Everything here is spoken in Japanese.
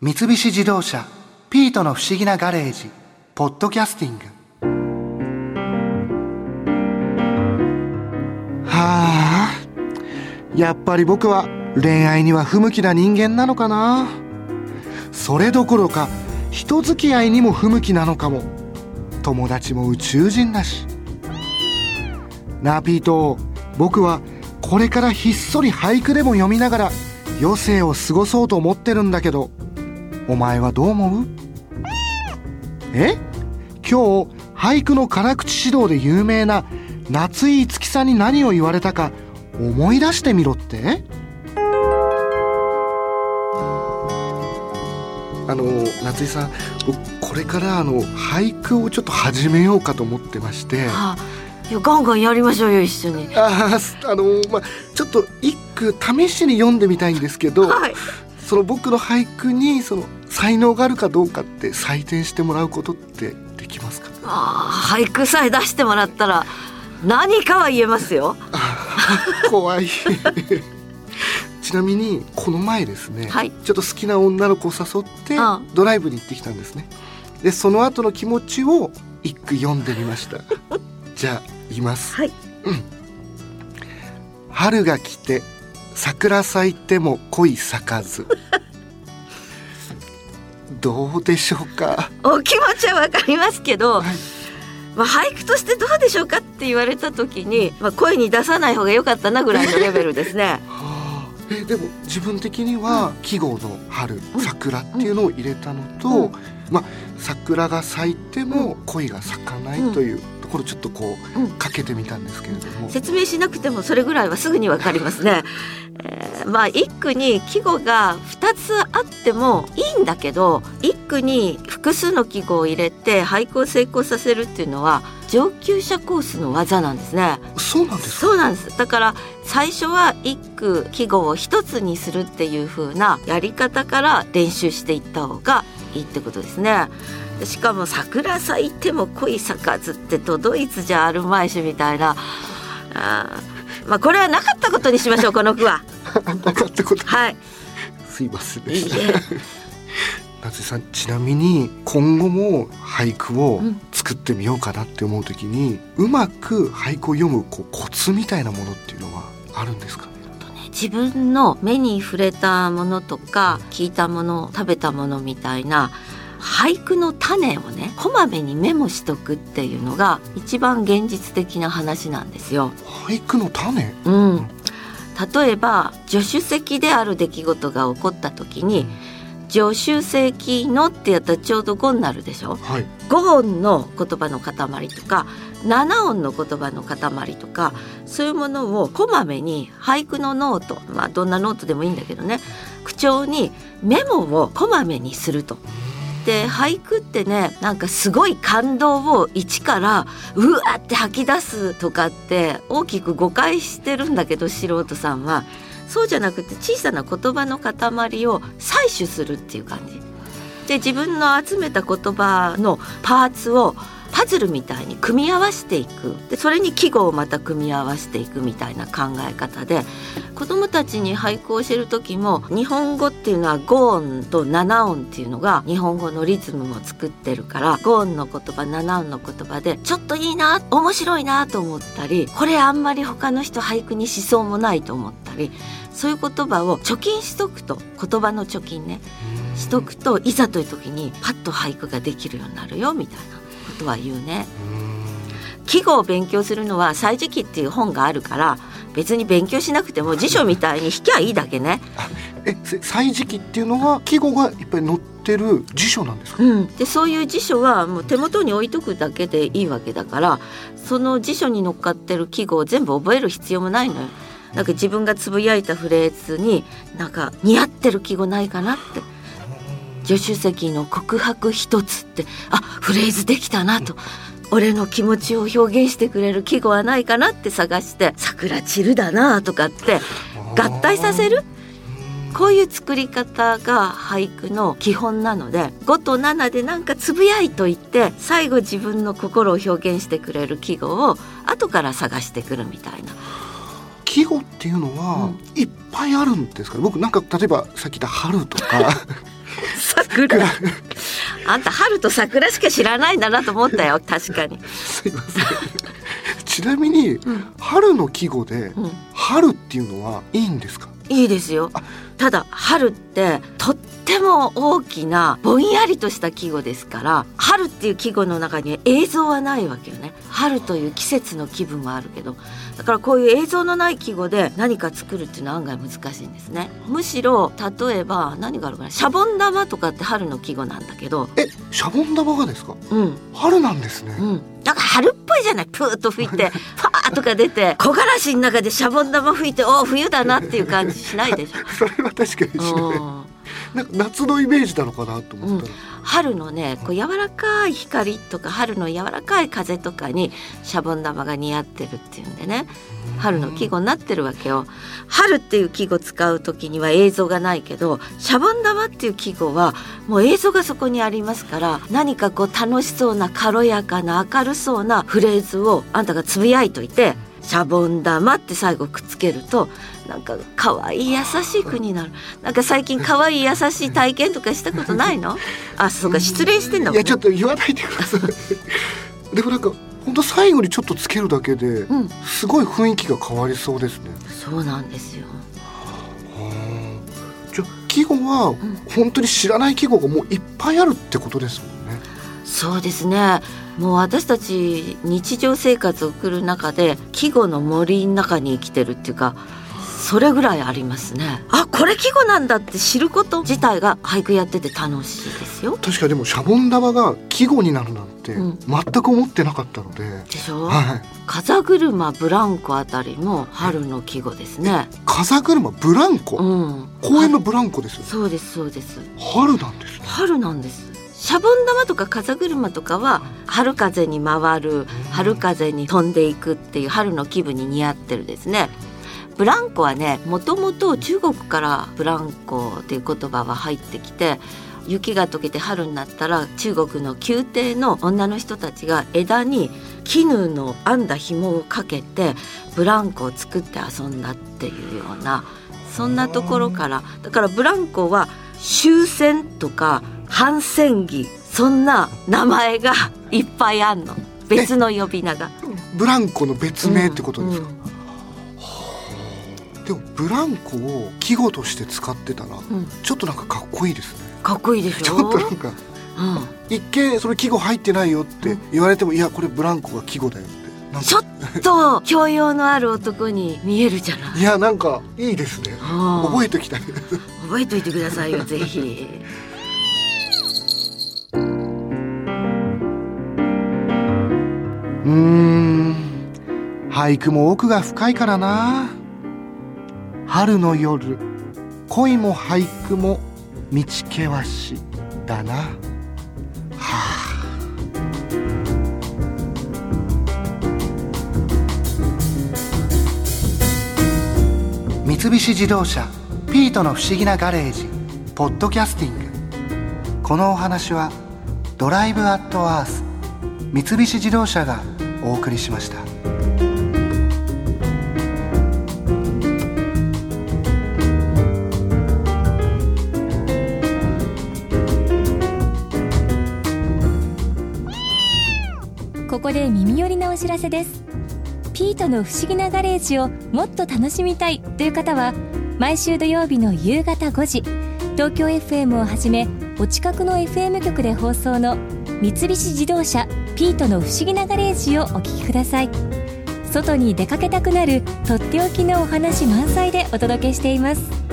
三菱自動車「ピートの不思議なガレージ」「ポッドキャスティング」はあやっぱり僕は恋愛には不向きな人間なのかな。それどころか人付き合いにも不向きなのかも。友達も宇宙人だし。なあピート。僕はこれからひっそり俳句でも読みながら余生を過ごそうと思ってるんだけど。お前はどう思う？え？今日俳句の辛口指導で有名な夏井いつきさんに何を言われたか思い出してみろって？あの夏井さん僕これからあの俳句をちょっと始めようかと思ってまして。はあ、いやガンガンやりましょうよ一緒に。ああのまあちょっと一句試しに読んでみたいんですけど、はい。その僕の俳句にその才能があるかどうかって採点してもらうことってできますか？ああ俳句さえ出してもらったら何かは言えますよ。怖い。ちなみにこの前ですね、はい。ちょっと好きな女の子を誘ってうん。ドライブに行ってきたんですね。でその後の気持ちを一句読んでみました。じゃあ言います。はい。春が来て桜咲いても恋咲かず。どうでしょうか？お気持ちはわかりますけど、はい。まあ俳句としてどうでしょうかって言われた時に、まあ声に出さない方が良かったなぐらいのレベルですね。はあ。えでも自分的には季語の春、桜っていうのを入れたのと、うん。まあ桜が咲いても恋が咲かないというところをちょっとこう、うんかけてみたんですけれども、説明しなくてもそれぐらいはすぐにわかりますね。えーまあ一句に季語が2つあってもいいんだけど一句に複数の季語を入れて俳句を成功させるっていうのは上級者コースの技なんですね。そうなんですか？そうなんですだから最初は一句季語を一つにするっていう風なやり方から練習していった方がいいってことですね。しかも桜咲いても恋咲かずってとドイツじゃあるまいしみたいな。あーまあこれはなかったことにしましょうこの句は。なかったこと。はい。すいませんでした。え。夏井さんちなみに今後も俳句をうん。作ってみようかなって思う時に、うまく俳句を読むこうコツみたいなものっていうのはあるんですかね自分の目に触れたものとか聞いたもの食べたものみたいな俳句の種をねこまめにメモしとくっていうのが一番現実的な話なんですよ。俳句の種？うん、例えば助手席である出来事が起こった時に助手席のってやったらちょうど5になるでしょ？はい5音の言葉の塊とか7音の言葉の塊とかそういうものをこまめに俳句のノートまあどんなノートでもいいんだけどね口調にメモをこまめにすると。で俳句ってねなんかすごい感動を一からうわって吐き出すとかって大きく誤解してるんだけど素人さんはそうじゃなくて小さな言葉の塊を採取するっていう感じ。で自分の集めた言葉のパーツをパズルみたいに組み合わせていく。でそれに季語をまた組み合わせていくみたいな考え方で子どもたちに俳句を教える時も日本語っていうのは5音と7音っていうのが日本語のリズムを作ってるから5音の言葉7音の言葉でちょっといいな面白いなと思ったりこれあんまり他の人俳句にしそうもないと思ったりそういう言葉を貯金しとくと言葉の貯金ね。しとくといざという時にパッと俳句ができるようになるよみたいな。とは言うね。季語を勉強するのは「歳時記」っていう本があるから別に勉強しなくても辞書みたいに引きゃいいだけね。えせ歳時記っていうのは季語がいっぱい載ってる辞書なんですか？うん、でそういう辞書はもう手元に置いとくだけでいいわけだからその辞書に乗っかってる季語を全部覚える必要もないのよ。なんか自分がつぶやいたフレーズになんか似合ってる季語ないかなって助手席の告白一つってあフレーズできたなと。俺の気持ちを表現してくれる季語はないかなって探して「桜散るだな」とかって合体させる？こういう作り方が俳句の基本なので5と7でなんかつぶやいといて最後自分の心を表現してくれる季語を後から探してくるみたいな。季語っていうのは、いっぱいあるんですか？僕なんか例えばさっき言った春とか桜。あんた春と桜しか知らないんだなと思ったよ。確かに。すいません。ちなみに、春の季語で、うん。春っていうのはいいんですか？いいですよ。ただ春ってとっても大きなぼんやりとした季語ですから春っていう季語の中には映像はないわけよね。春という季節の気分はあるけどだからこういう映像のない季語で何か作るっていうのは案外難しいんですね。むしろ例えば何があるかな。シャボン玉とかって春の季語なんだけど。えシャボン玉がですか？うん。春なんですね、うん。なんか春っぽいじゃない。プーッと吹いてファ ーとか出て木枯らしの中でシャボン玉吹いておお冬だなっていう感じしないでしょ。それは確かにしない。うんなんか夏のイメージなのかなと思ったら、春のねこう柔らかい光とか春の柔らかい風とかにシャボン玉が似合ってるっていうんでね。春の季語になってるわけよ。春っていう季語使う時には映像がないけどシャボン玉っていう季語はもう映像がそこにありますから何かこう楽しそうな軽やかな明るそうなフレーズをあんたがつぶやいといてシャボン玉って最後くっつけるとなんか可愛い優しい国になる。なんか最近可愛い優しい体験とかしたことないの？あそうか失礼してんだもん、ね、いやちょっと言わないでください。でもなんか本当最後にちょっとつけるだけで、うん。すごい雰囲気が変わりそうですね。そうなんですよ。じゃあ季語はん。本当に知らない季語がもういっぱいあるってことですもんねそうですね。もう私たち日常生活を送る中で季語の森の中に生きてるっていうかそれぐらいありますね。あこれ季語なんだって知ること自体が俳句やってて楽しいですよ。確かにでもシャボン玉が季語になるなんてうん。全く思ってなかったので、でしょ、はい風車ブランコあたりも春の季語ですね。風車ブランコ、うん。公園のブランコですそうですそうです。春なんですね。春なんですシャボン玉とか風車とかは春風に回る春風に飛んでいくっていう春の気分に似合ってるですね。ブランコはねもともと中国からブランコっていう言葉は入ってきて雪が溶けて春になったら中国の宮廷の女の人たちが枝に絹の編んだ紐をかけてブランコを作って遊んだっていうようなそんなところから。だからブランコは終戦とか反戦儀そんな名前がいっぱいあんの。別の呼び名が。ブランコの別名ってことですか、うん。でもブランコを季語として使ってたらうん。ちょっとなんかかっこいいですね。かっこいいでしょ？ちょっとなんかうん。一見それ季語入ってないよって言われてもいやこれブランコが季語だよって。ちょっと 教養のある男に見えるじゃない？いやなんかいいですね。覚覚えときたい覚えといてくださいよぜひ。うーん。俳句も奥が深いからな。春の夜恋も俳句も道険しだな。はあ。三菱自動車ピートの不思議なガレージポッドキャスティング。このお話はドライブアットアース三菱自動車がお送りしました。ここで耳寄りなお知らせです。ピートの不思議なガレージをもっと楽しみたいという方は毎週土曜日の夕方5時東京 FM をはじめお近くの FM 局で放送の三菱自動車ピートの不思議なガレージをお聞きください。外に出かけたくなるとっておきのお話満載でお届けしています。